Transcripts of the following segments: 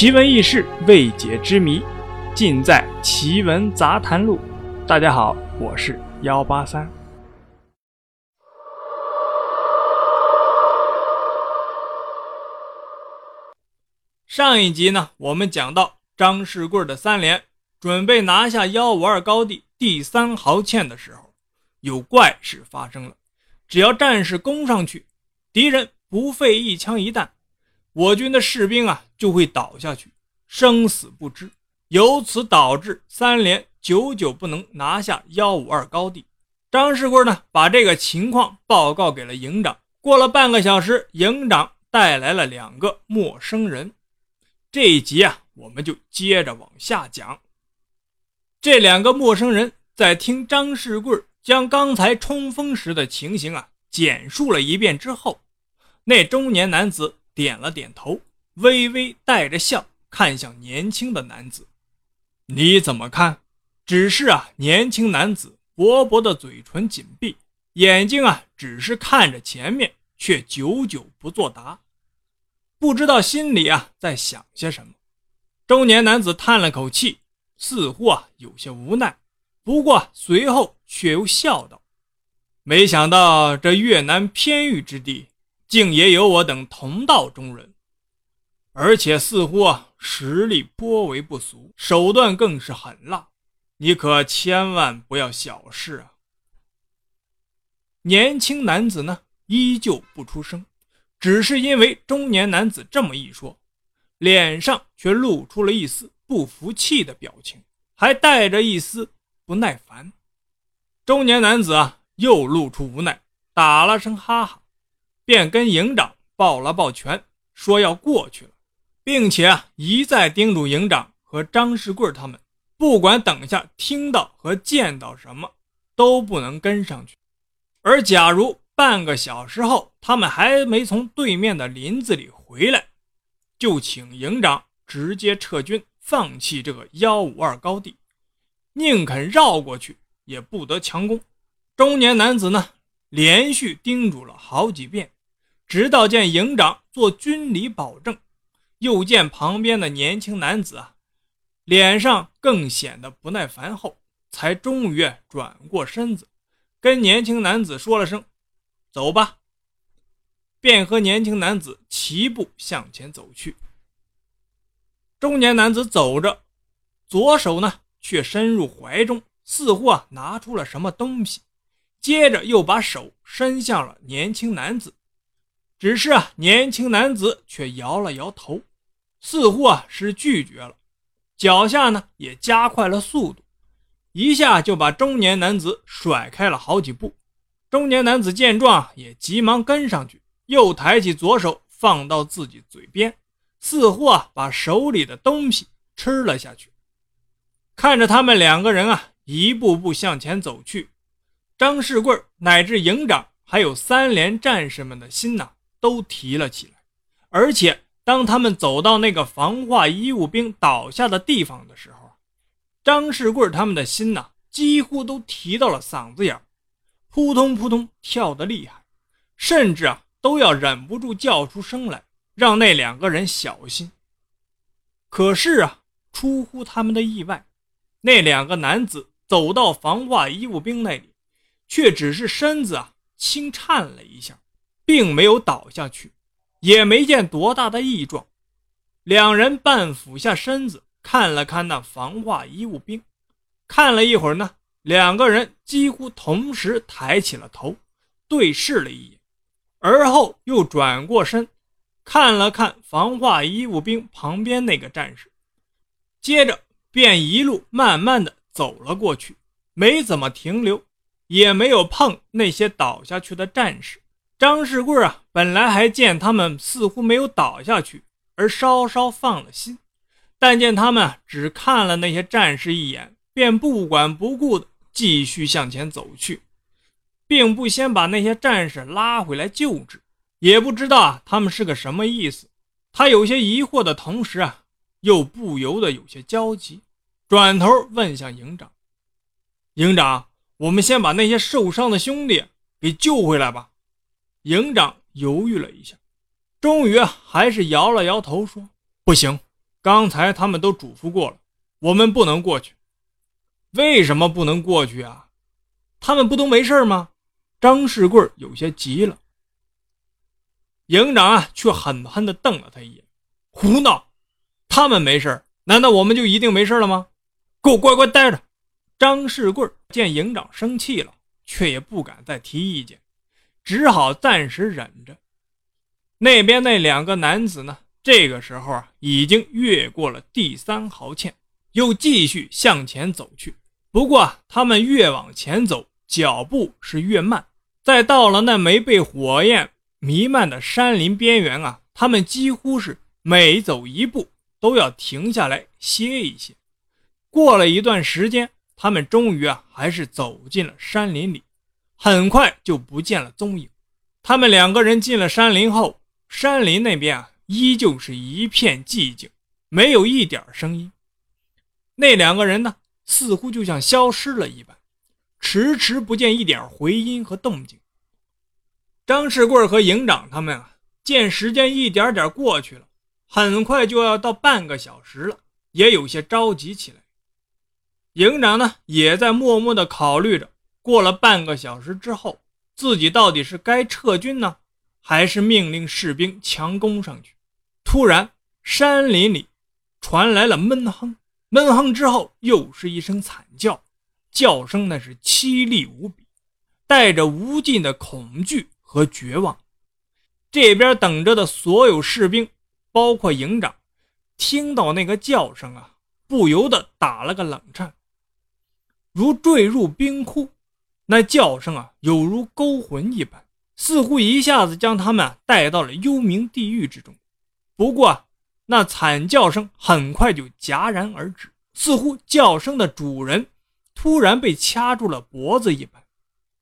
奇闻异事、未解之谜，尽在《奇闻杂谈录》。大家好，我是幺八三。上一集呢，我们讲到张世贵的三连准备拿下幺五二高地第三壕堑的时候，有怪事发生了。只要战士攻上去，敌人不费一枪一弹，我军的士兵啊就会倒下去，生死不知。由此导致三连久久不能拿下幺五二高地。张世贵呢，把这个情况报告给了营长。过了半个小时，营长带来了两个陌生人。这一集啊，我们就接着往下讲。这两个陌生人在听张世贵将刚才冲锋时的情形啊简述了一遍之后，那中年男子点了点头，微微带着笑看向年轻的男子：“你怎么看？”只是啊，年轻男子薄薄的嘴唇紧闭，眼睛啊只是看着前面，却久久不作答。不知道心里啊在想些什么，中年男子叹了口气，似乎啊有些无奈，不过随后却又笑道：“没想到这越南偏域之地，竟也有我等同道中人，而且似乎啊实力颇为不俗，手段更是狠辣，你可千万不要小视啊！”年轻男子呢依旧不出声。只是因为中年男子这么一说，脸上却露出了一丝不服气的表情，还带着一丝不耐烦。中年男子啊，又露出无奈，打了声哈哈，便跟营长抱了抱拳，说要过去了，并且啊，一再叮嘱营长和张世贵他们，不管等下听到和见到什么，都不能跟上去。而假如……半个小时后，他们还没从对面的林子里回来，就请营长直接撤军，放弃这个幺五二高地，宁肯绕过去，也不得强攻。中年男子呢，连续叮嘱了好几遍，直到见营长做军礼保证，又见旁边的年轻男子啊，脸上更显得不耐烦后，才终于转过身子，跟年轻男子说了声。走吧，便和年轻男子齐步向前走去。中年男子走着，左手呢却伸入怀中，似乎啊拿出了什么东西，接着又把手伸向了年轻男子。只是啊，年轻男子却摇了摇头，似乎啊是拒绝了，脚下呢也加快了速度，一下就把中年男子甩开了好几步。中年男子见状，也急忙跟上去，又抬起左手放到自己嘴边，似乎啊把手里的东西吃了下去。看着他们两个人啊一步步向前走去，张世贵乃至营长还有三连战士们的心呐都提了起来。而且当他们走到那个防化医务兵倒下的地方的时候，张世贵他们的心呐几乎都提到了嗓子眼扑通扑通跳得厉害，甚至啊都要忍不住叫出声来，让那两个人小心。可是啊，出乎他们的意外，那两个男子走到防化医务兵那里，却只是身子啊轻颤了一下，并没有倒下去，也没见多大的异状。两人半俯下身子看了看那防化医务兵，看了一会儿呢。两个人几乎同时抬起了头，对视了一眼，而后又转过身，看了看防化医务兵旁边那个战士，接着便一路慢慢的走了过去，没怎么停留，也没有碰那些倒下去的战士。张世贵啊，本来还见他们似乎没有倒下去，而稍稍放了心，但见他们只看了那些战士一眼，便不管不顾的。继续向前走去，并不先把那些战士拉回来救治，也不知道啊他们是个什么意思。他有些疑惑的同时啊，又不由得有些焦急，转头问向营长：“营长，我们先把那些受伤的兄弟给救回来吧。”营长犹豫了一下，终于还是摇了摇头说：“不行，刚才他们都嘱咐过了，我们不能过去。为什么不能过去啊？他们不都没事吗？张世贵有些急了。营长啊，却狠狠地瞪了他一眼：“胡闹！他们没事，难道我们就一定没事了吗？给我乖乖待着！”张世贵见营长生气了，却也不敢再提意见，只好暂时忍着。那边那两个男子呢？这个时候啊，已经越过了第三壕堑，又继续向前走去。不过，他们越往前走，脚步是越慢。再到了那没被火焰弥漫的山林边缘啊，他们几乎是每走一步都要停下来歇一歇。过了一段时间，他们终于啊，还是走进了山林里，很快就不见了踪影。他们两个人进了山林后，山林那边啊，依旧是一片寂静，没有一点声音。那两个人呢？似乎就像消失了一般，迟迟不见一点回音和动静。张世贵和营长他们啊，见时间一点点过去了，很快就要到半个小时了，也有些着急起来。营长呢，也在默默地考虑着，过了半个小时之后，自己到底是该撤军呢，还是命令士兵强攻上去？突然，山林里传来了闷哼。闷哼之后，又是一声惨叫，叫声那是凄厉无比，带着无尽的恐惧和绝望。这边等着的所有士兵，包括营长，听到那个叫声啊，不由得打了个冷颤，如坠入冰窟。那叫声啊，有如勾魂一般，似乎一下子将他们带到了幽冥地狱之中。不过，那惨叫声很快就戛然而止，似乎叫声的主人突然被掐住了脖子一般。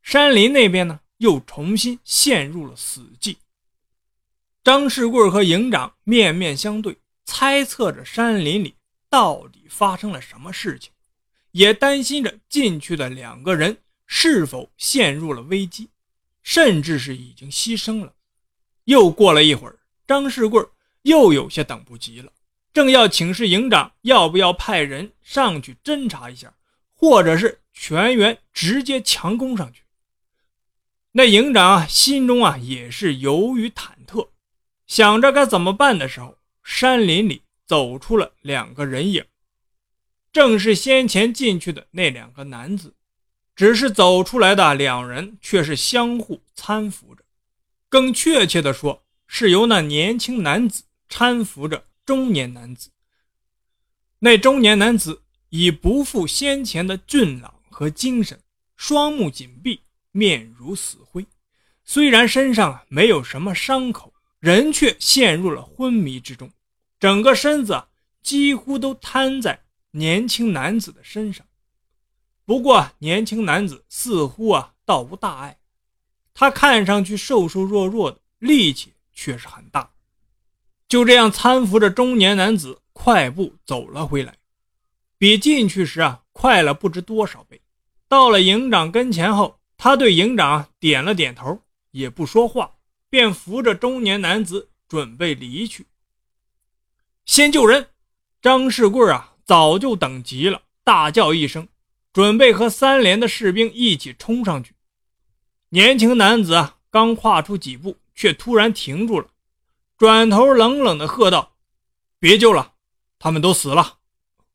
山林那边呢，又重新陷入了死寂。张世贵和营长面面相对，猜测着山林里到底发生了什么事情，也担心着进去的两个人是否陷入了危机，甚至是已经牺牲了。又过了一会儿，张世贵。又有些等不及了，正要请示营长要不要派人上去侦查一下，或者是全员直接强攻上去。那营长啊，心中啊也是犹豫忐忑，想着该怎么办的时候，山林里走出了两个人影，正是先前进去的那两个男子，只是走出来的两人却是相互搀扶着，更确切的说，是由那年轻男子。搀扶着中年男子，那中年男子已不复先前的俊朗和精神，双目紧闭，面如死灰。虽然身上没有什么伤口，人却陷入了昏迷之中，整个身子几乎都瘫在年轻男子的身上。不过，年轻男子似乎啊倒无大碍，他看上去瘦瘦弱弱的，力气却是很大。就这样搀扶着中年男子快步走了回来，比进去时啊快了不知多少倍。到了营长跟前后，他对营长点了点头，也不说话，便扶着中年男子准备离去。先救人！张世贵啊早就等急了，大叫一声，准备和三连的士兵一起冲上去。年轻男子啊刚跨出几步，却突然停住了。转头冷冷地喝道：“别救了，他们都死了。”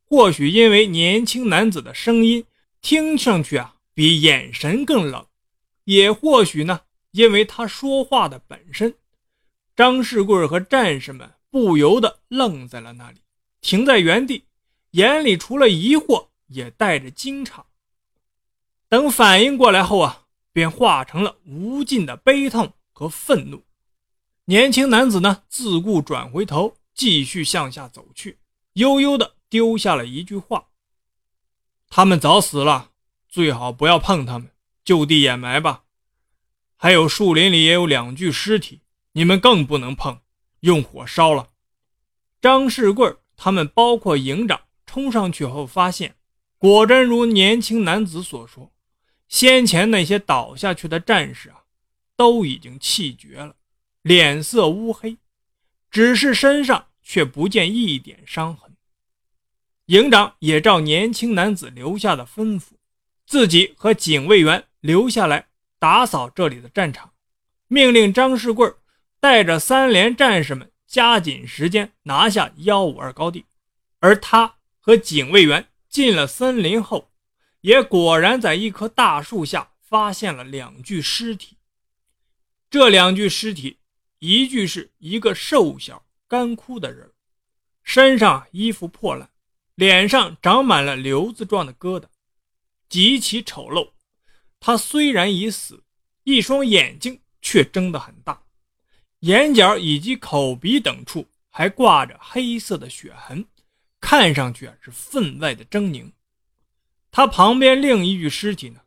或许因为年轻男子的声音听上去啊比眼神更冷，也或许呢，因为他说话的本身，张世贵和战士们不由得愣在了那里，停在原地，眼里除了疑惑，也带着惊诧。等反应过来后啊，便化成了无尽的悲痛和愤怒。年轻男子呢，自顾转回头，继续向下走去，悠悠地丢下了一句话：“他们早死了，最好不要碰他们，就地掩埋吧。还有树林里也有两具尸体，你们更不能碰，用火烧了。”张世贵他们，包括营长，冲上去后发现，果真如年轻男子所说，先前那些倒下去的战士啊，都已经气绝了。脸色乌黑，只是身上却不见一点伤痕。营长也照年轻男子留下的吩咐，自己和警卫员留下来打扫这里的战场，命令张世贵带着三连战士们加紧时间拿下幺五二高地。而他和警卫员进了森林后，也果然在一棵大树下发现了两具尸体。这两具尸体，一具是一个瘦小干枯的人，身上衣服破烂。脸上长满了瘤子状的疙瘩，极其丑陋。他虽然已死，一双眼睛却睁得很大，眼角以及口鼻等处还挂着黑色的血痕，看上去啊是分外的狰狞。他旁边另一具尸体呢，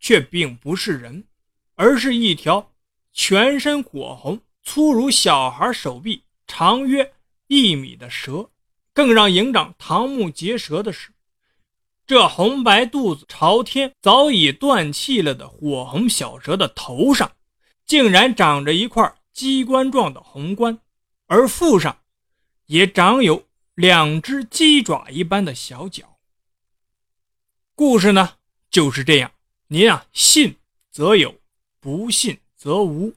却并不是人，而是一条全身火红、粗如小孩手臂、长约一米的蛇。更让营长瞠目结舌的是，这红白肚子朝天、早已断气了的火红小蛇的头上，竟然长着一块鸡冠状的红冠，而腹上也长有两只鸡爪一般的小脚。故事呢就是这样，您啊信则有，不信则无。